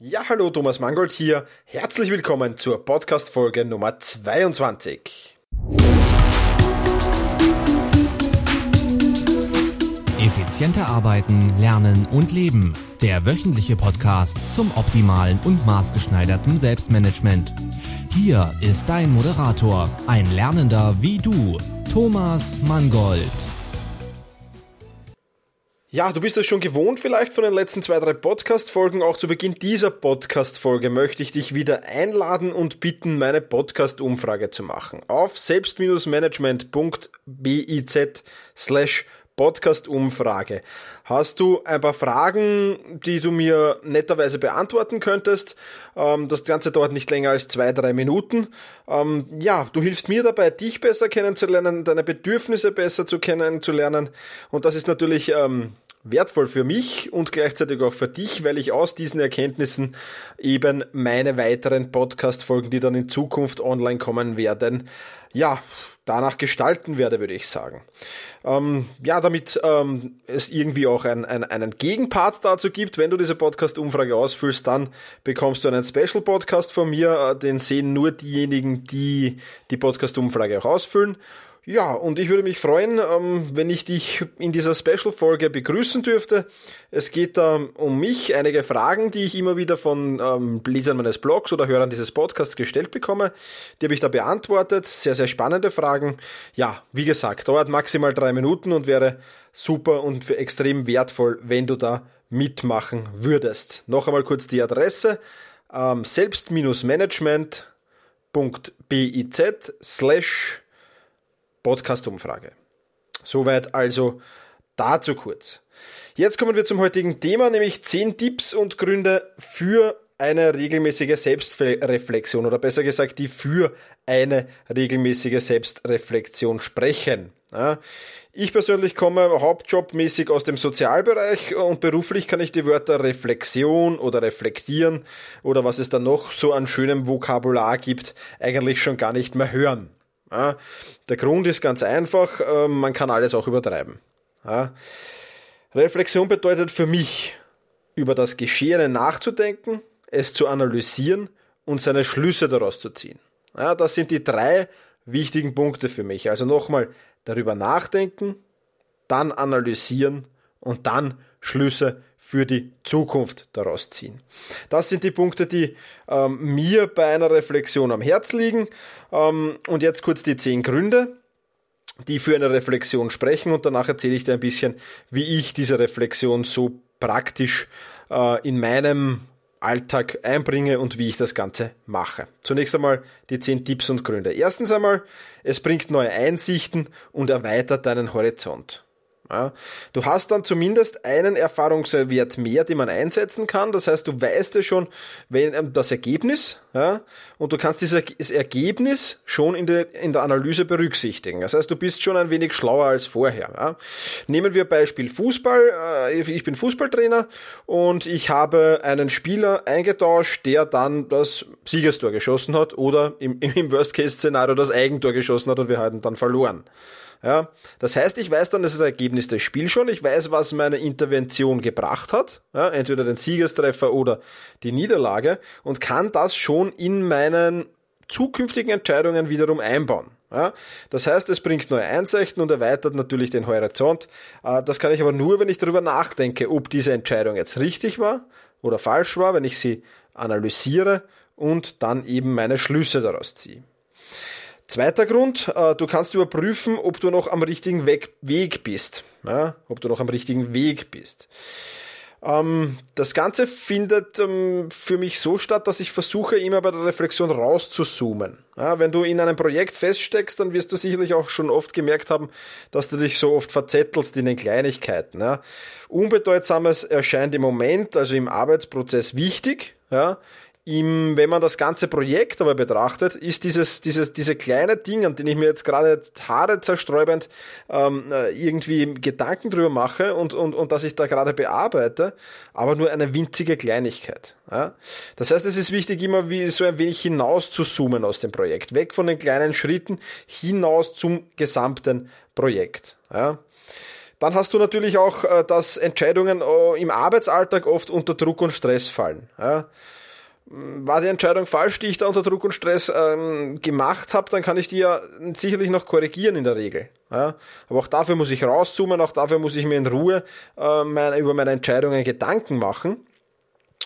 Ja, hallo, Thomas Mangold hier. Herzlich willkommen zur Podcast-Folge Nummer 22. Effizienter arbeiten, lernen und leben. Der wöchentliche Podcast zum optimalen und maßgeschneiderten Selbstmanagement. Hier ist dein Moderator, ein Lernender wie du, Thomas Mangold. Ja, du bist es schon gewohnt vielleicht von den letzten zwei, drei Podcast-Folgen. Auch zu Beginn dieser Podcast-Folge möchte ich dich wieder einladen und bitten, meine Podcast-Umfrage zu machen. Auf selbst-management.biz slash Podcast-Umfrage. Hast du ein paar Fragen, die du mir netterweise beantworten könntest? Ähm, das Ganze dauert nicht länger als zwei, drei Minuten. Ähm, ja, du hilfst mir dabei, dich besser kennenzulernen, deine Bedürfnisse besser zu kennenzulernen. Und das ist natürlich ähm, wertvoll für mich und gleichzeitig auch für dich, weil ich aus diesen Erkenntnissen eben meine weiteren Podcast-Folgen, die dann in Zukunft online kommen werden, ja, danach gestalten werde, würde ich sagen. Ähm, ja, damit ähm, es irgendwie auch ein, ein, einen Gegenpart dazu gibt, wenn du diese Podcast-Umfrage ausfüllst, dann bekommst du einen Special-Podcast von mir, äh, den sehen nur diejenigen, die die Podcast-Umfrage auch ausfüllen. Ja, und ich würde mich freuen, ähm, wenn ich dich in dieser Special-Folge begrüßen dürfte. Es geht da um mich, einige Fragen, die ich immer wieder von ähm, Lesern meines Blogs oder Hörern dieses Podcasts gestellt bekomme. Die habe ich da beantwortet. Sehr, sehr spannende Fragen. Ja, wie gesagt, dauert maximal drei Minuten und wäre super und extrem wertvoll, wenn du da mitmachen würdest. Noch einmal kurz die Adresse. Ähm, selbst-management.biz slash Podcast-Umfrage. Soweit also dazu kurz. Jetzt kommen wir zum heutigen Thema, nämlich 10 Tipps und Gründe für eine regelmäßige Selbstreflexion oder besser gesagt, die für eine regelmäßige Selbstreflexion sprechen. Ich persönlich komme hauptjobmäßig aus dem Sozialbereich und beruflich kann ich die Wörter Reflexion oder reflektieren oder was es da noch so an schönem Vokabular gibt, eigentlich schon gar nicht mehr hören. Der Grund ist ganz einfach, äh, man kann alles auch übertreiben. Reflexion bedeutet für mich, über das Geschehene nachzudenken, es zu analysieren und seine Schlüsse daraus zu ziehen. Ja, das sind die drei wichtigen Punkte für mich. Also nochmal darüber nachdenken, dann analysieren und dann Schlüsse für die Zukunft daraus ziehen. Das sind die Punkte, die ähm, mir bei einer Reflexion am Herz liegen. Ähm, und jetzt kurz die zehn Gründe, die für eine Reflexion sprechen. Und danach erzähle ich dir ein bisschen, wie ich diese Reflexion so praktisch äh, in meinem Alltag einbringe und wie ich das Ganze mache. Zunächst einmal die zehn Tipps und Gründe. Erstens einmal, es bringt neue Einsichten und erweitert deinen Horizont. Ja, du hast dann zumindest einen Erfahrungswert mehr, den man einsetzen kann. Das heißt, du weißt ja schon wenn, ähm, das Ergebnis ja, und du kannst dieses Ergebnis schon in der, in der Analyse berücksichtigen. Das heißt, du bist schon ein wenig schlauer als vorher. Ja. Nehmen wir Beispiel Fußball. Äh, ich bin Fußballtrainer und ich habe einen Spieler eingetauscht, der dann das Siegestor geschossen hat oder im, im Worst-Case-Szenario das Eigentor geschossen hat und wir hatten dann verloren. Ja, das heißt, ich weiß dann das, das Ergebnis des Spiels schon, ich weiß, was meine Intervention gebracht hat, ja, entweder den Siegestreffer oder die Niederlage und kann das schon in meinen zukünftigen Entscheidungen wiederum einbauen. Ja, das heißt, es bringt neue Einsichten und erweitert natürlich den Horizont. Äh, das kann ich aber nur, wenn ich darüber nachdenke, ob diese Entscheidung jetzt richtig war oder falsch war, wenn ich sie analysiere und dann eben meine Schlüsse daraus ziehe. Zweiter Grund, äh, du kannst überprüfen, ob du noch am richtigen Weg bist. Ja, ob du noch am richtigen Weg bist. Ähm, das Ganze findet ähm, für mich so statt, dass ich versuche, immer bei der Reflexion rauszuzoomen. Ja, wenn du in einem Projekt feststeckst, dann wirst du sicherlich auch schon oft gemerkt haben, dass du dich so oft verzettelst in den Kleinigkeiten. Ja. Unbedeutsames erscheint im Moment, also im Arbeitsprozess wichtig. Ja im, wenn man das ganze Projekt aber betrachtet, ist dieses, dieses, diese kleine Ding, an den ich mir jetzt gerade Haare zersträubend ähm, äh, irgendwie Gedanken drüber mache und, und, und dass ich da gerade bearbeite, aber nur eine winzige Kleinigkeit. Ja? Das heißt, es ist wichtig, immer wie so ein wenig hinaus zu zoomen aus dem Projekt, weg von den kleinen Schritten hinaus zum gesamten Projekt. Ja? Dann hast du natürlich auch, äh, dass Entscheidungen äh, im Arbeitsalltag oft unter Druck und Stress fallen. Ja? War die Entscheidung falsch, die ich da unter Druck und Stress ähm, gemacht habe, dann kann ich die ja sicherlich noch korrigieren in der Regel. Ja? Aber auch dafür muss ich rauszoomen, auch dafür muss ich mir in Ruhe äh, meine, über meine Entscheidungen Gedanken machen.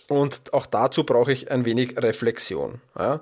Und auch dazu brauche ich ein wenig Reflexion. Ja.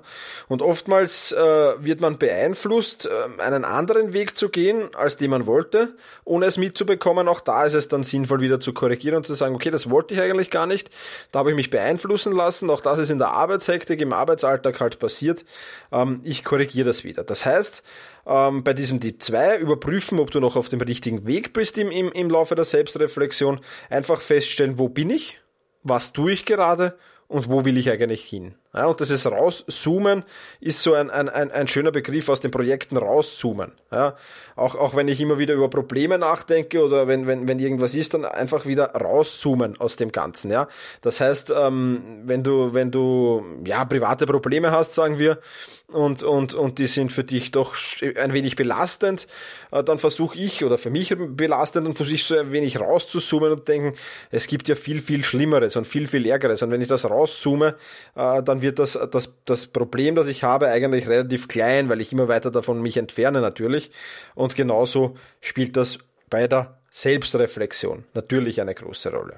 Und oftmals äh, wird man beeinflusst, äh, einen anderen Weg zu gehen, als den man wollte, ohne es mitzubekommen. Auch da ist es dann sinnvoll, wieder zu korrigieren und zu sagen, okay, das wollte ich eigentlich gar nicht. Da habe ich mich beeinflussen lassen. Auch das ist in der Arbeitshektik, im Arbeitsalltag halt passiert. Ähm, ich korrigiere das wieder. Das heißt, ähm, bei diesem Tipp 2 überprüfen, ob du noch auf dem richtigen Weg bist im, im, im Laufe der Selbstreflexion. Einfach feststellen, wo bin ich? Was tue ich gerade und wo will ich eigentlich hin. Ja, und das ist rauszoomen, ist so ein, ein, ein, ein schöner Begriff aus den Projekten rauszoomen. Ja, auch, auch wenn ich immer wieder über Probleme nachdenke oder wenn, wenn, wenn irgendwas ist, dann einfach wieder rauszoomen aus dem Ganzen. Ja, das heißt, ähm, wenn du, wenn du, ja, private Probleme hast, sagen wir, und, und, und die sind für dich doch ein wenig belastend, äh, dann versuche ich, oder für mich belastend, dann versuche ich so ein wenig rauszuzoomen und denken, es gibt ja viel, viel Schlimmeres und viel, viel Ärgeres. Und wenn ich das rauszoome, äh, dann wird das, das, das Problem, das ich habe, eigentlich relativ klein, weil ich immer weiter davon mich entferne natürlich. Und genauso spielt das bei der Selbstreflexion natürlich eine große Rolle.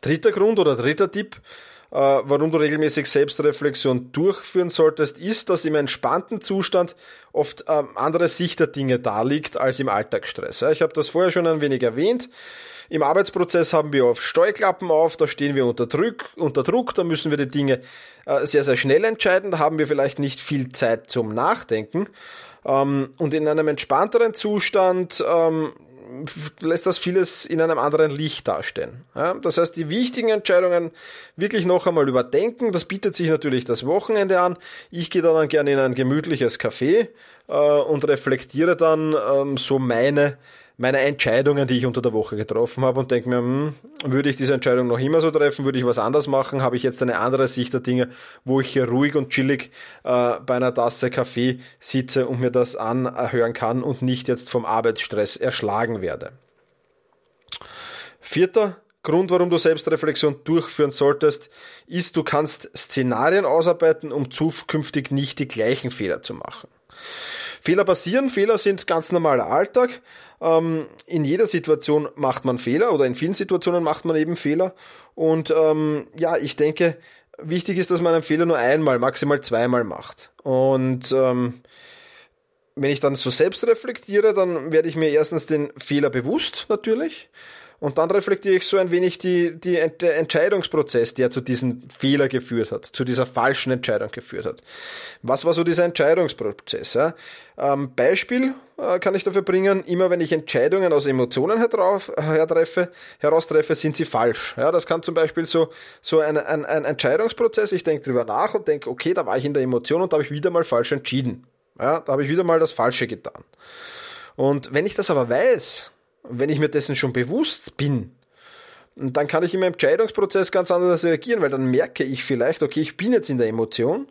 Dritter Grund oder dritter Tipp, warum du regelmäßig Selbstreflexion durchführen solltest, ist, dass im entspannten Zustand oft ähm, andere Sicht der Dinge da liegt als im Alltagsstress. Ich habe das vorher schon ein wenig erwähnt. Im Arbeitsprozess haben wir oft Steuerklappen auf, da stehen wir unter Druck, unter Druck, da müssen wir die Dinge äh, sehr, sehr schnell entscheiden, da haben wir vielleicht nicht viel Zeit zum Nachdenken. Ähm, und in einem entspannteren Zustand ähm, lässt das vieles in einem anderen Licht darstellen. Ja, das heißt, die wichtigen Entscheidungen wirklich noch einmal überdenken. Das bietet sich natürlich das Wochenende an. Ich gehe dann gerne in ein gemütliches Café äh, und reflektiere dann ähm, so meine meine Entscheidungen, die ich unter der Woche getroffen habe und denke mir, hm, würde ich diese Entscheidung noch immer so treffen, würde ich was anders machen, habe ich jetzt eine andere Sicht der Dinge, wo ich hier ruhig und chillig äh, bei einer Tasse Kaffee sitze und mir das anhören kann und nicht jetzt vom Arbeitsstress erschlagen werde. Vierter Grund, warum du Selbstreflexion durchführen solltest, ist, du kannst Szenarien ausarbeiten, um zukünftig nicht die gleichen Fehler zu machen. Fehler passieren, Fehler sind ganz normaler Alltag. Ähm, in jeder Situation macht man Fehler oder in vielen Situationen macht man eben Fehler. Und ähm, ja, ich denke, wichtig ist, dass man einen Fehler nur einmal, maximal zweimal macht. Und ähm, wenn ich dann so selbst reflektiere, dann werde ich mir erstens den Fehler bewusst natürlich und dann reflektiere ich so ein wenig die, die, der Entscheidungsprozess, der zu diesem Fehler geführt hat, zu dieser falschen Entscheidung geführt hat. Was war so dieser Entscheidungsprozess? Ja? Ähm, Beispiel äh, kann ich dafür bringen, immer wenn ich Entscheidungen aus Emotionen herdrauf, hertreffe, heraustreffe, sind sie falsch. Ja, das kann zum Beispiel so, so ein, ein, ein Entscheidungsprozess, ich denke drüber nach und denke, okay, da war ich in der Emotion und da habe ich wieder mal falsch entschieden. Ja, da habe ich wieder mal das Falsche getan. Und wenn ich das aber weiß, wenn ich mir dessen schon bewusst bin, dann kann ich meinem Entscheidungsprozess ganz anders reagieren, weil dann merke ich vielleicht, okay, ich bin jetzt in der Emotion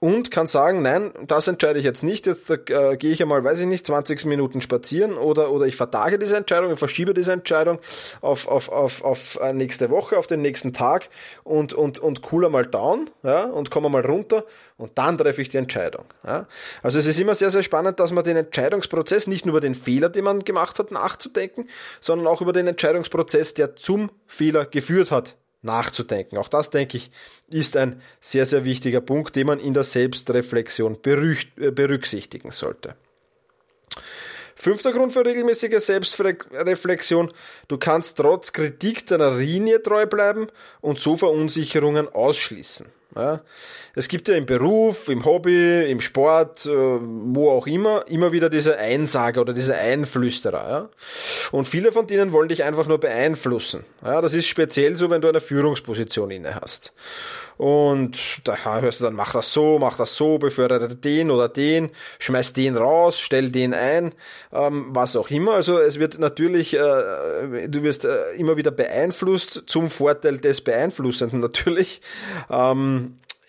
und kann sagen, nein, das entscheide ich jetzt nicht, jetzt äh, gehe ich einmal, weiß ich nicht, 20 Minuten spazieren oder, oder ich vertage diese Entscheidung, ich verschiebe diese Entscheidung auf, auf, auf, auf äh, nächste Woche, auf den nächsten Tag und, und, und cooler mal down ja, und komme mal runter und dann treffe ich die Entscheidung. Ja. Also es ist immer sehr, sehr spannend, dass man den Entscheidungsprozess nicht nur über den Fehler, den man gemacht hat, nachzudenken, sondern auch über den Entscheidungsprozess, der zum Fehler geführt hat, nachzudenken. Auch das, denke ich, ist ein sehr, sehr wichtiger Punkt, den man in der Selbstreflexion äh, berücksichtigen sollte. Fünfter Grund für regelmäßige Selbstreflexion. Du kannst trotz Kritik deiner Linie treu bleiben und so Verunsicherungen ausschließen. Ja. Es gibt ja im Beruf, im Hobby, im Sport, äh, wo auch immer, immer wieder diese Einsager oder diese Einflüsterer. Ja. Und viele von denen wollen dich einfach nur beeinflussen. Ja, das ist speziell so, wenn du eine Führungsposition inne hast. Und da hörst du dann, mach das so, mach das so, befördere den oder den, schmeiß den raus, stell den ein, ähm, was auch immer. Also es wird natürlich, äh, du wirst äh, immer wieder beeinflusst zum Vorteil des Beeinflussenden natürlich. Ähm,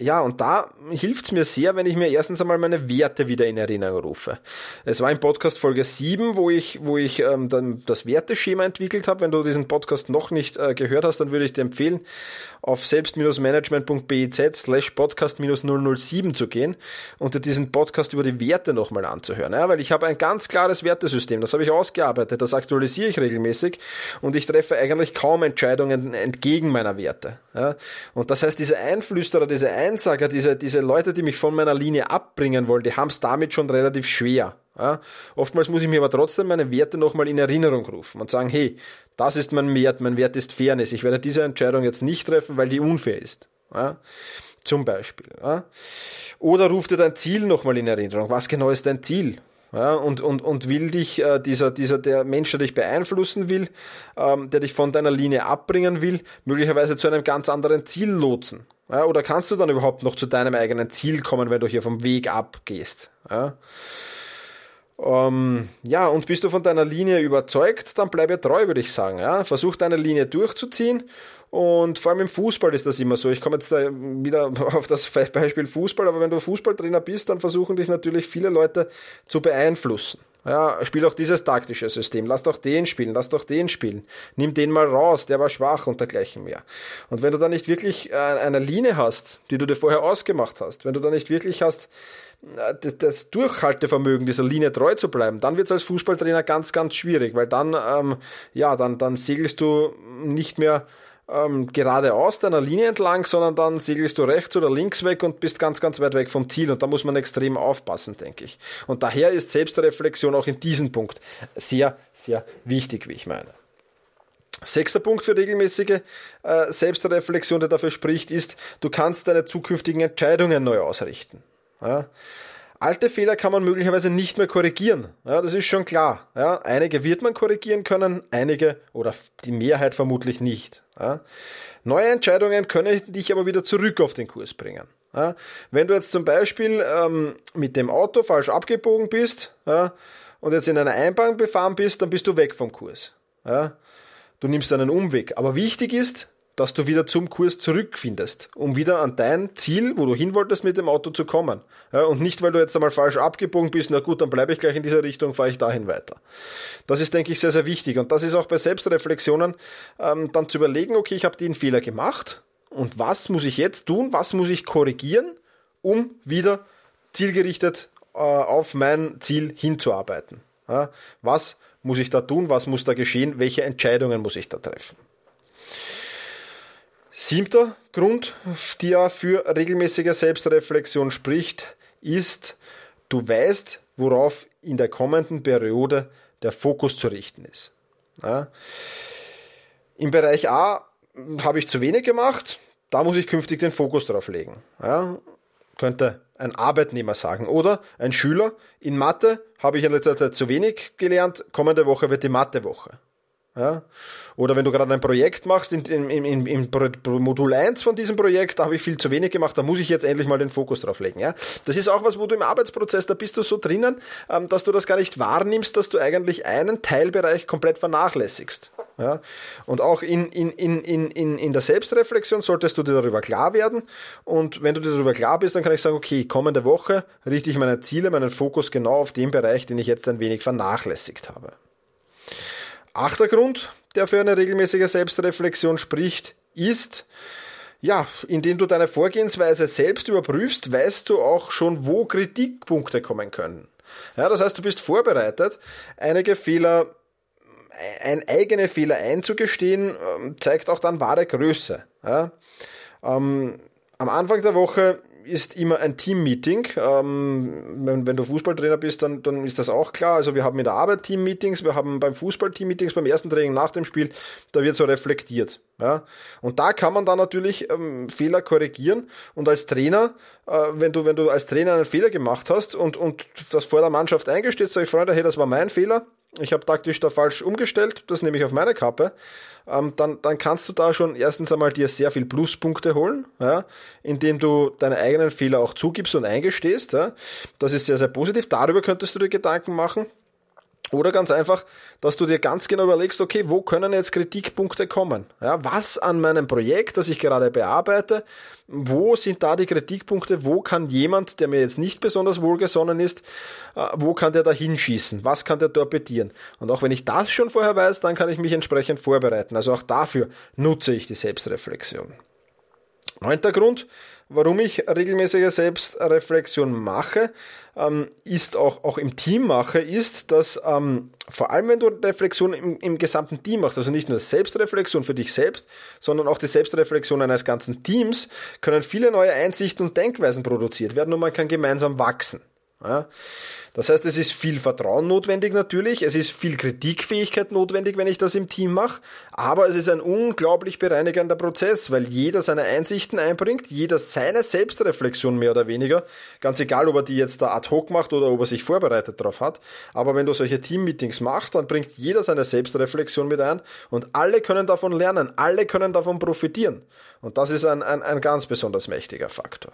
ja, und da hilft es mir sehr, wenn ich mir erstens einmal meine Werte wieder in Erinnerung rufe. Es war in Podcast Folge 7, wo ich, wo ich ähm, dann das Werteschema entwickelt habe. Wenn du diesen Podcast noch nicht äh, gehört hast, dann würde ich dir empfehlen, auf selbst-management.biz slash podcast-007 zu gehen und dir diesen Podcast über die Werte nochmal anzuhören. Ja, weil ich habe ein ganz klares Wertesystem, das habe ich ausgearbeitet, das aktualisiere ich regelmäßig und ich treffe eigentlich kaum Entscheidungen entgegen meiner Werte. Ja, und das heißt, diese Einflüsterer, diese Ein Einsager, diese, diese Leute, die mich von meiner Linie abbringen wollen, die haben es damit schon relativ schwer. Ja? Oftmals muss ich mir aber trotzdem meine Werte nochmal in Erinnerung rufen und sagen, hey, das ist mein Wert, mein Wert ist Fairness. Ich werde diese Entscheidung jetzt nicht treffen, weil die unfair ist. Ja? Zum Beispiel. Ja? Oder ruf dir dein Ziel nochmal in Erinnerung. Was genau ist dein Ziel? Ja, und, und, und will dich, äh, dieser, dieser, der Mensch, der dich beeinflussen will, ähm, der dich von deiner Linie abbringen will, möglicherweise zu einem ganz anderen Ziel lotsen. Ja, oder kannst du dann überhaupt noch zu deinem eigenen Ziel kommen, wenn du hier vom Weg abgehst? Ja, ähm, ja und bist du von deiner Linie überzeugt, dann bleibe treu, würde ich sagen. Ja? Versuch deine Linie durchzuziehen und vor allem im Fußball ist das immer so. Ich komme jetzt da wieder auf das Beispiel Fußball, aber wenn du Fußballtrainer bist, dann versuchen dich natürlich viele Leute zu beeinflussen. Ja, spiel doch dieses taktische System, lass doch den spielen, lass doch den spielen. Nimm den mal raus, der war schwach und dergleichen mehr. Und wenn du da nicht wirklich äh, eine Linie hast, die du dir vorher ausgemacht hast, wenn du da nicht wirklich hast, das Durchhaltevermögen dieser Linie treu zu bleiben, dann wird es als Fußballtrainer ganz, ganz schwierig, weil dann, ähm, ja, dann, dann segelst du nicht mehr ähm, geradeaus deiner Linie entlang, sondern dann segelst du rechts oder links weg und bist ganz, ganz weit weg vom Ziel. Und da muss man extrem aufpassen, denke ich. Und daher ist Selbstreflexion auch in diesem Punkt sehr, sehr wichtig, wie ich meine. Sechster Punkt für regelmäßige äh, Selbstreflexion, der dafür spricht, ist, du kannst deine zukünftigen Entscheidungen neu ausrichten. Ja? Alte Fehler kann man möglicherweise nicht mehr korrigieren. Ja, das ist schon klar. Ja, einige wird man korrigieren können, einige oder die Mehrheit vermutlich nicht. Ja. Neue Entscheidungen können dich aber wieder zurück auf den Kurs bringen. Ja, wenn du jetzt zum Beispiel ähm, mit dem Auto falsch abgebogen bist ja, und jetzt in einer Einbahn befahren bist, dann bist du weg vom Kurs. Ja. Du nimmst einen Umweg. Aber wichtig ist, dass du wieder zum Kurs zurückfindest, um wieder an dein Ziel, wo du hin wolltest, mit dem Auto zu kommen. Ja, und nicht, weil du jetzt einmal falsch abgebogen bist, na gut, dann bleibe ich gleich in dieser Richtung, fahre ich dahin weiter. Das ist, denke ich, sehr, sehr wichtig. Und das ist auch bei Selbstreflexionen ähm, dann zu überlegen, okay, ich habe den Fehler gemacht und was muss ich jetzt tun, was muss ich korrigieren, um wieder zielgerichtet äh, auf mein Ziel hinzuarbeiten. Ja, was muss ich da tun, was muss da geschehen, welche Entscheidungen muss ich da treffen. Siebter Grund, der für regelmäßige Selbstreflexion spricht, ist, du weißt, worauf in der kommenden Periode der Fokus zu richten ist. Ja. Im Bereich A habe ich zu wenig gemacht, da muss ich künftig den Fokus drauf legen. Ja. Könnte ein Arbeitnehmer sagen oder ein Schüler. In Mathe habe ich in letzter Zeit zu wenig gelernt, kommende Woche wird die Mathewoche. Ja? Oder wenn du gerade ein Projekt machst, in, in, in, in Modul 1 von diesem Projekt, da habe ich viel zu wenig gemacht, da muss ich jetzt endlich mal den Fokus drauf legen. Ja? Das ist auch was, wo du im Arbeitsprozess, da bist du so drinnen, ähm, dass du das gar nicht wahrnimmst, dass du eigentlich einen Teilbereich komplett vernachlässigst. Ja? Und auch in, in, in, in, in, in der Selbstreflexion solltest du dir darüber klar werden. Und wenn du dir darüber klar bist, dann kann ich sagen, okay, kommende Woche richte ich meine Ziele, meinen Fokus genau auf den Bereich, den ich jetzt ein wenig vernachlässigt habe. Achter Grund, der für eine regelmäßige Selbstreflexion spricht, ist, ja, indem du deine Vorgehensweise selbst überprüfst, weißt du auch schon, wo Kritikpunkte kommen können. Ja, das heißt, du bist vorbereitet, einige Fehler, ein eigene Fehler einzugestehen, ähm, zeigt auch dann wahre Größe. Ja, ähm, am Anfang der Woche ist immer ein Team-Meeting. Ähm, wenn, wenn, du Fußballtrainer bist, dann, dann ist das auch klar. Also wir haben in der Arbeit Team-Meetings, wir haben beim Fußball Team-Meetings, beim ersten Training nach dem Spiel, da wird so reflektiert. Ja? Und da kann man dann natürlich ähm, Fehler korrigieren. Und als Trainer, äh, wenn, du, wenn du als Trainer einen Fehler gemacht hast und, und das vor der Mannschaft eingestehst, sag ich, Freunde, hey, das war mein Fehler, ich habe taktisch da falsch umgestellt, das nehme ich auf meine Kappe, ähm, dann, dann kannst du da schon erstens einmal dir sehr viel Pluspunkte holen, ja, indem du deine eigenen Fehler auch zugibst und eingestehst. Ja. Das ist sehr, sehr positiv. Darüber könntest du dir Gedanken machen. Oder ganz einfach, dass du dir ganz genau überlegst, okay, wo können jetzt Kritikpunkte kommen? Ja, was an meinem Projekt, das ich gerade bearbeite, wo sind da die Kritikpunkte? Wo kann jemand, der mir jetzt nicht besonders wohlgesonnen ist, äh, wo kann der da hinschießen? Was kann der torpedieren? Und auch wenn ich das schon vorher weiß, dann kann ich mich entsprechend vorbereiten. Also auch dafür nutze ich die Selbstreflexion. Neunter Grund, warum ich regelmäßige Selbstreflexion mache, ähm, ist auch, auch im Team mache, ist, dass ähm, vor allem wenn du Reflexion im, im gesamten Team machst, also nicht nur Selbstreflexion für dich selbst, sondern auch die Selbstreflexion eines ganzen Teams, können viele neue Einsichten und Denkweisen produziert werden und man kann gemeinsam wachsen. Ja? Das heißt, es ist viel Vertrauen notwendig natürlich, es ist viel Kritikfähigkeit notwendig, wenn ich das im Team mache, aber es ist ein unglaublich bereinigender Prozess, weil jeder seine Einsichten einbringt, jeder seine Selbstreflexion mehr oder weniger, ganz egal, ob er die jetzt da ad hoc macht oder ob er sich vorbereitet darauf hat, aber wenn du solche Team-Meetings machst, dann bringt jeder seine Selbstreflexion mit ein und alle können davon lernen, alle können davon profitieren und das ist ein, ein, ein ganz besonders mächtiger Faktor.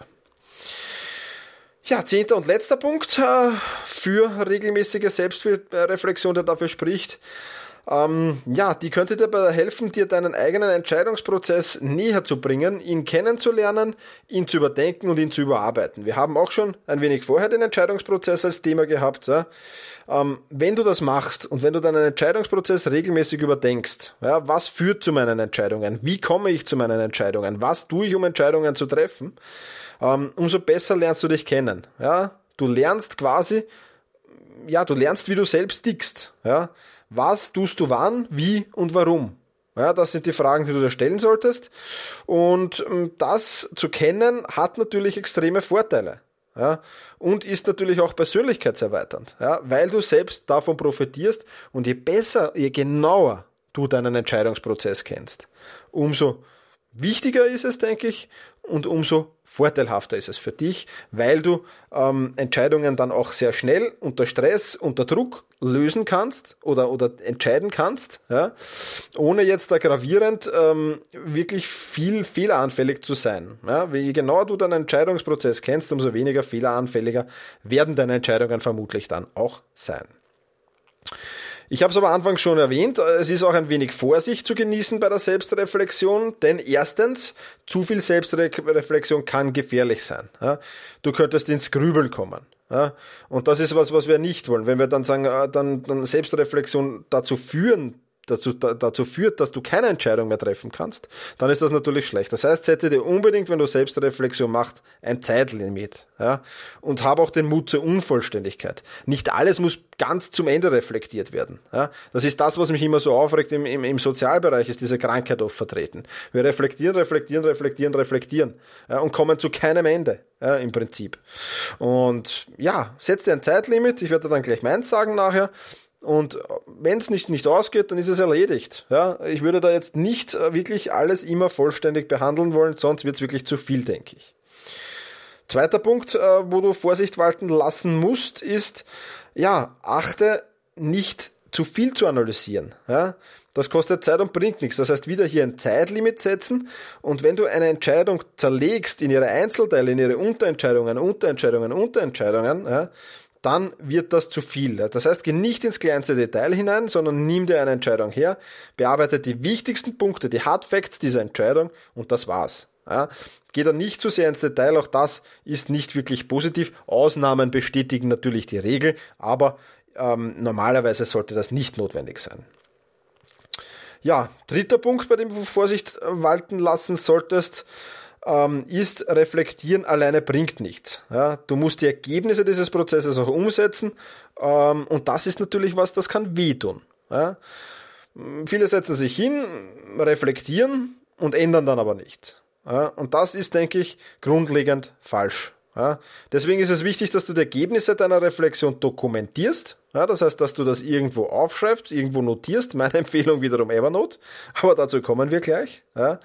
Ja, zehnter und letzter Punkt äh, für regelmäßige Selbstreflexion, der dafür spricht. Ähm, ja, die könnte dir dabei helfen, dir deinen eigenen Entscheidungsprozess näher zu bringen, ihn kennenzulernen, ihn zu überdenken und ihn zu überarbeiten. Wir haben auch schon ein wenig vorher den Entscheidungsprozess als Thema gehabt. Ja? Ähm, wenn du das machst und wenn du deinen Entscheidungsprozess regelmäßig überdenkst, ja, was führt zu meinen Entscheidungen? Wie komme ich zu meinen Entscheidungen? Was tue ich, um Entscheidungen zu treffen? Ähm, umso besser lernst du dich kennen. Ja? Du lernst quasi, ja, du lernst, wie du selbst tickst. Ja? Was tust du wann, wie und warum? Ja, das sind die Fragen, die du dir stellen solltest. Und ähm, das zu kennen hat natürlich extreme Vorteile. Ja, und ist natürlich auch persönlichkeitserweiternd, ja, weil du selbst davon profitierst und je besser, je genauer du deinen Entscheidungsprozess kennst, umso wichtiger ist es, denke ich, und umso vorteilhafter ist es für dich, weil du ähm, Entscheidungen dann auch sehr schnell unter Stress, unter Druck lösen kannst oder, oder entscheiden kannst, ja, ohne jetzt da gravierend ähm, wirklich viel fehleranfällig zu sein. Ja. Je genauer du deinen Entscheidungsprozess kennst, umso weniger fehleranfälliger werden deine Entscheidungen vermutlich dann auch sein. Ich habe es aber anfangs schon erwähnt, es ist auch ein wenig Vorsicht zu genießen bei der Selbstreflexion, denn erstens, zu viel Selbstreflexion kann gefährlich sein. Du könntest ins Grübeln kommen. Und das ist was, was wir nicht wollen. Wenn wir dann sagen, äh, dann, dann Selbstreflexion dazu führen, dazu, dazu führt, dass du keine Entscheidung mehr treffen kannst, dann ist das natürlich schlecht. Das heißt, setze dir unbedingt, wenn du Selbstreflexion machst, ein Zeitlimit. Ja? Und habe auch den Mut zur Unvollständigkeit. Nicht alles muss ganz zum Ende reflektiert werden. Ja? Das ist das, was mich immer so aufregt im, im, im Sozialbereich, ist diese Krankheit oft vertreten. Wir reflektieren, reflektieren, reflektieren, reflektieren ja? und kommen zu keinem Ende. Ja, im Prinzip. Und ja, setz dir ein Zeitlimit. Ich werde dann gleich meins sagen nachher. Und wenn es nicht, nicht ausgeht, dann ist es erledigt. Ja, ich würde da jetzt nicht äh, wirklich alles immer vollständig behandeln wollen, sonst wird es wirklich zu viel, denke ich. Zweiter Punkt, äh, wo du Vorsicht walten lassen musst, ist, ja, achte nicht zu viel zu analysieren. Ja, das kostet Zeit und bringt nichts. Das heißt, wieder hier ein Zeitlimit setzen und wenn du eine Entscheidung zerlegst in ihre Einzelteile, in ihre Unterentscheidungen, Unterentscheidungen, Unterentscheidungen, ja, dann wird das zu viel. Das heißt, geh nicht ins kleinste Detail hinein, sondern nimm dir eine Entscheidung her, bearbeite die wichtigsten Punkte, die Hard Facts dieser Entscheidung und das war's. Ja, geh da nicht zu sehr ins Detail, auch das ist nicht wirklich positiv. Ausnahmen bestätigen natürlich die Regel, aber ähm, normalerweise sollte das nicht notwendig sein. Ja, dritter Punkt, bei dem du Vorsicht walten lassen solltest, ähm, ist, reflektieren alleine bringt nichts. Ja, du musst die Ergebnisse dieses Prozesses auch umsetzen ähm, und das ist natürlich was, das kann wehtun. Ja. Viele setzen sich hin, reflektieren und ändern dann aber nichts. Ja, und das ist, denke ich, grundlegend falsch. Ja, deswegen ist es wichtig, dass du die Ergebnisse deiner Reflexion dokumentierst. Ja, das heißt, dass du das irgendwo aufschreibst, irgendwo notierst. Meine Empfehlung wiederum Evernote, aber dazu kommen wir gleich. Ja,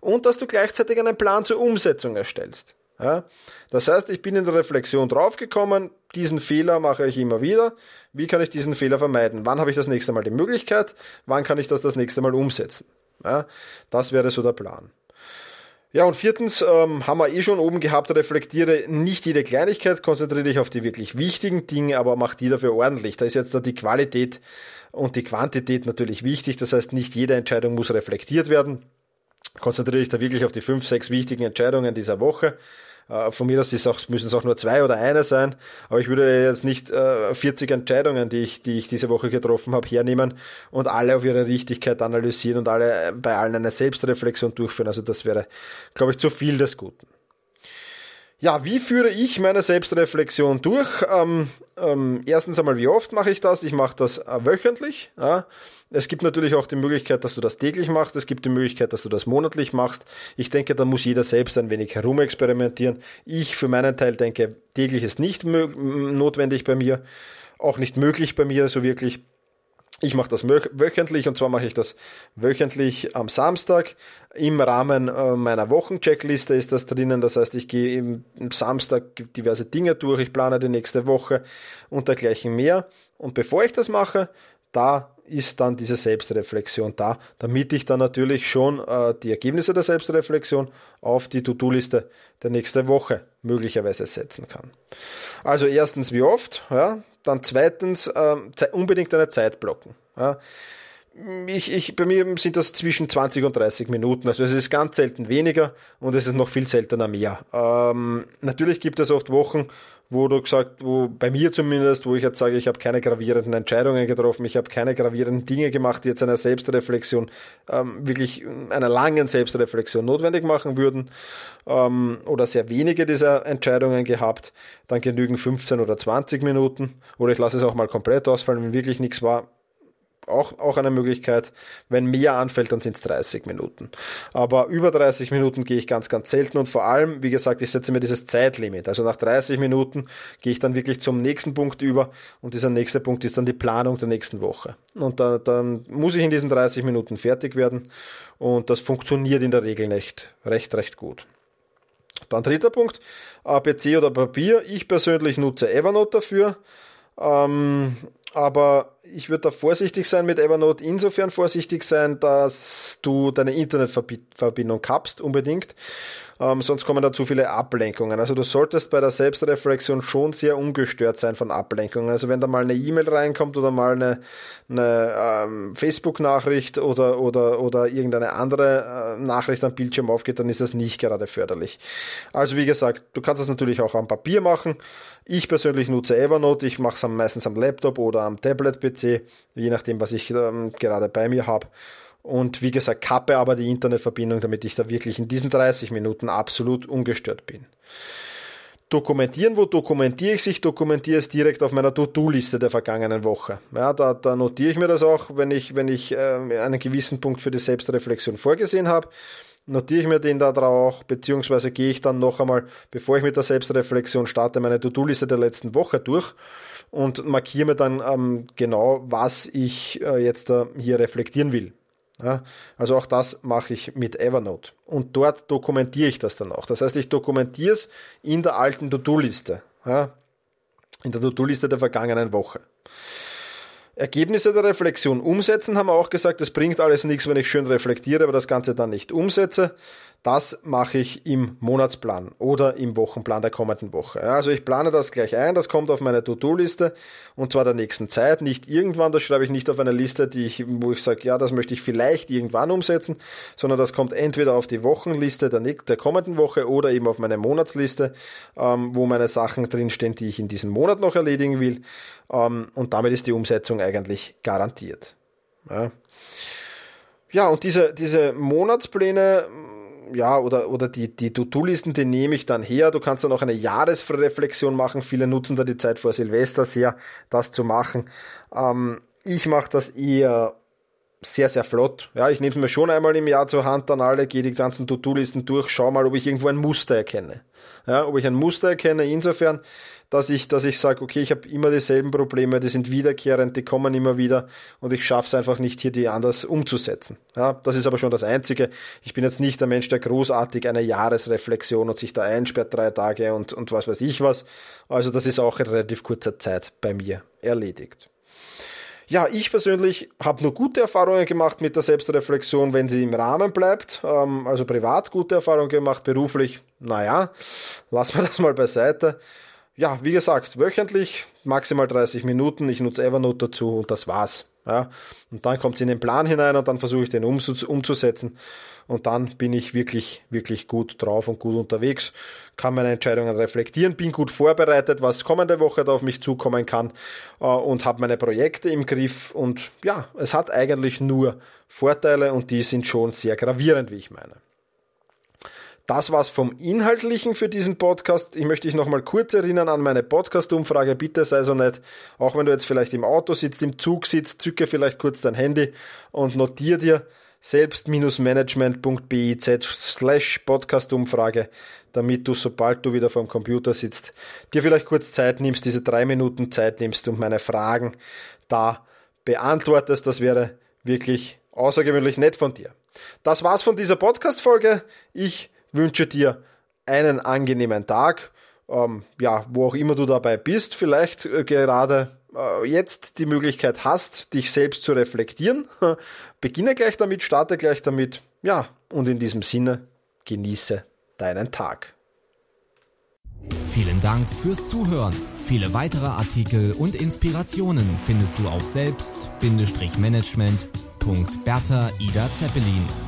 und dass du gleichzeitig einen Plan zur Umsetzung erstellst. Ja, das heißt, ich bin in der Reflexion draufgekommen, diesen Fehler mache ich immer wieder. Wie kann ich diesen Fehler vermeiden? Wann habe ich das nächste Mal die Möglichkeit? Wann kann ich das das nächste Mal umsetzen? Ja, das wäre so der Plan. Ja, und viertens ähm, haben wir eh schon oben gehabt, reflektiere nicht jede Kleinigkeit, konzentriere dich auf die wirklich wichtigen Dinge, aber mach die dafür ordentlich. Da ist jetzt da die Qualität und die Quantität natürlich wichtig. Das heißt, nicht jede Entscheidung muss reflektiert werden. Konzentriere dich da wirklich auf die fünf, sechs wichtigen Entscheidungen dieser Woche. Äh, von mir aus müssen es auch nur zwei oder eine sein, aber ich würde jetzt nicht äh, 40 Entscheidungen, die ich, die ich diese Woche getroffen habe, hernehmen und alle auf ihre Richtigkeit analysieren und alle äh, bei allen eine Selbstreflexion durchführen. Also das wäre, glaube ich, zu viel des Guten. Ja, wie führe ich meine Selbstreflexion durch? Ähm, ähm, erstens einmal, wie oft mache ich das? Ich mache das äh, wöchentlich. Ja. Es gibt natürlich auch die Möglichkeit, dass du das täglich machst. Es gibt die Möglichkeit, dass du das monatlich machst. Ich denke, da muss jeder selbst ein wenig herumexperimentieren. Ich für meinen Teil denke, täglich ist nicht notwendig bei mir, auch nicht möglich bei mir so wirklich. Ich mache das wöchentlich und zwar mache ich das wöchentlich am Samstag. Im Rahmen äh, meiner Wochencheckliste ist das drinnen. Das heißt, ich gehe im, Samstag diverse Dinge durch, ich plane die nächste Woche und dergleichen mehr. Und bevor ich das mache, da ist dann diese Selbstreflexion da, damit ich dann natürlich schon äh, die Ergebnisse der Selbstreflexion auf die To-Do-Liste der nächsten Woche möglicherweise setzen kann. Also erstens wie oft, ja, dann zweitens äh, unbedingt eine Zeit blocken. Ja. Ich, ich, bei mir sind das zwischen 20 und 30 Minuten. Also es ist ganz selten weniger und es ist noch viel seltener mehr. Ähm, natürlich gibt es oft Wochen, wo du gesagt, wo bei mir zumindest, wo ich jetzt sage, ich habe keine gravierenden Entscheidungen getroffen, ich habe keine gravierenden Dinge gemacht, die jetzt eine Selbstreflexion, ähm, wirklich einer langen Selbstreflexion notwendig machen würden, ähm, oder sehr wenige dieser Entscheidungen gehabt, dann genügen 15 oder 20 Minuten, oder ich lasse es auch mal komplett ausfallen, wenn wirklich nichts war, auch, auch eine Möglichkeit. Wenn mehr anfällt, dann sind es 30 Minuten. Aber über 30 Minuten gehe ich ganz, ganz selten und vor allem, wie gesagt, ich setze mir dieses Zeitlimit. Also nach 30 Minuten gehe ich dann wirklich zum nächsten Punkt über und dieser nächste Punkt ist dann die Planung der nächsten Woche. Und da, dann muss ich in diesen 30 Minuten fertig werden und das funktioniert in der Regel nicht recht, recht gut. Dann dritter Punkt, PC oder Papier. Ich persönlich nutze Evernote dafür. Ähm, aber ich würde da vorsichtig sein mit Evernote, insofern vorsichtig sein, dass du deine Internetverbindung kappst unbedingt ähm, sonst kommen da zu viele Ablenkungen. Also du solltest bei der Selbstreflexion schon sehr ungestört sein von Ablenkungen. Also wenn da mal eine E-Mail reinkommt oder mal eine, eine ähm, Facebook-Nachricht oder, oder, oder irgendeine andere äh, Nachricht am Bildschirm aufgeht, dann ist das nicht gerade förderlich. Also wie gesagt, du kannst das natürlich auch am Papier machen. Ich persönlich nutze Evernote, ich mache es meistens am Laptop oder am Tablet-PC, je nachdem, was ich ähm, gerade bei mir habe und wie gesagt, kappe aber die Internetverbindung, damit ich da wirklich in diesen 30 Minuten absolut ungestört bin. Dokumentieren, wo dokumentiere ich sich? Dokumentiere es direkt auf meiner To-Do-Liste der vergangenen Woche. Ja, da, da notiere ich mir das auch, wenn ich, wenn ich äh, einen gewissen Punkt für die Selbstreflexion vorgesehen habe notiere ich mir den da drauf, beziehungsweise gehe ich dann noch einmal, bevor ich mit der Selbstreflexion starte, meine To-Do-Liste der letzten Woche durch und markiere mir dann ähm, genau, was ich äh, jetzt äh, hier reflektieren will. Also auch das mache ich mit Evernote. Und dort dokumentiere ich das dann auch. Das heißt, ich dokumentiere es in der alten To-Do-Liste. In der To-Do-Liste der vergangenen Woche. Ergebnisse der Reflexion umsetzen, haben wir auch gesagt, es bringt alles nichts, wenn ich schön reflektiere, aber das Ganze dann nicht umsetze. Das mache ich im Monatsplan oder im Wochenplan der kommenden Woche. Also ich plane das gleich ein, das kommt auf meine To-Do-Liste und zwar der nächsten Zeit, nicht irgendwann, das schreibe ich nicht auf eine Liste, die ich, wo ich sage, ja, das möchte ich vielleicht irgendwann umsetzen, sondern das kommt entweder auf die Wochenliste der, der kommenden Woche oder eben auf meine Monatsliste, ähm, wo meine Sachen drinstehen, die ich in diesem Monat noch erledigen will ähm, und damit ist die Umsetzung eigentlich garantiert. Ja. Ja, und diese, diese Monatspläne ja, oder, oder die, die To-Do-Listen, die nehme ich dann her. Du kannst dann auch eine Jahresreflexion machen. Viele nutzen da die Zeit vor Silvester sehr, das zu machen. Ähm, ich mache das eher sehr, sehr flott. Ja, ich nehme es mir schon einmal im Jahr zur Hand dann alle, gehe die ganzen To-Do-Listen durch, schau mal, ob ich irgendwo ein Muster erkenne. Ja, ob ich ein Muster erkenne, insofern, dass ich, dass ich sage, okay, ich habe immer dieselben Probleme, die sind wiederkehrend, die kommen immer wieder und ich schaffe es einfach nicht, hier die anders umzusetzen. Ja, das ist aber schon das Einzige. Ich bin jetzt nicht der Mensch, der großartig eine Jahresreflexion und sich da einsperrt drei Tage und, und was weiß ich was. Also das ist auch in relativ kurzer Zeit bei mir erledigt. Ja, ich persönlich habe nur gute Erfahrungen gemacht mit der Selbstreflexion, wenn sie im Rahmen bleibt. Ähm, also privat gute Erfahrungen gemacht, beruflich, naja, lassen wir das mal beiseite. Ja, wie gesagt, wöchentlich, maximal 30 Minuten. Ich nutze Evernote dazu und das war's. Ja, und dann kommt es in den Plan hinein und dann versuche ich den umzusetzen. Und dann bin ich wirklich, wirklich gut drauf und gut unterwegs, kann meine Entscheidungen reflektieren, bin gut vorbereitet, was kommende Woche da auf mich zukommen kann äh, und habe meine Projekte im Griff. Und ja, es hat eigentlich nur Vorteile und die sind schon sehr gravierend, wie ich meine. Das war's vom Inhaltlichen für diesen Podcast. Ich möchte dich nochmal kurz erinnern an meine Podcast-Umfrage. Bitte sei so nett, auch wenn du jetzt vielleicht im Auto sitzt, im Zug sitzt, zücke vielleicht kurz dein Handy und notiere dir selbst-management.biz slash Podcast-Umfrage, damit du, sobald du wieder vor dem Computer sitzt, dir vielleicht kurz Zeit nimmst, diese drei Minuten Zeit nimmst und meine Fragen da beantwortest. Das wäre wirklich außergewöhnlich nett von dir. Das war's von dieser Podcast-Folge. Ich wünsche dir einen angenehmen Tag. Ähm, ja, wo auch immer du dabei bist, vielleicht äh, gerade äh, jetzt die Möglichkeit hast, dich selbst zu reflektieren. Beginne gleich damit, starte gleich damit. Ja, und in diesem Sinne, genieße deinen Tag. Vielen Dank fürs Zuhören. Viele weitere Artikel und Inspirationen findest du auf selbst-management.bertha Ida Zeppelin.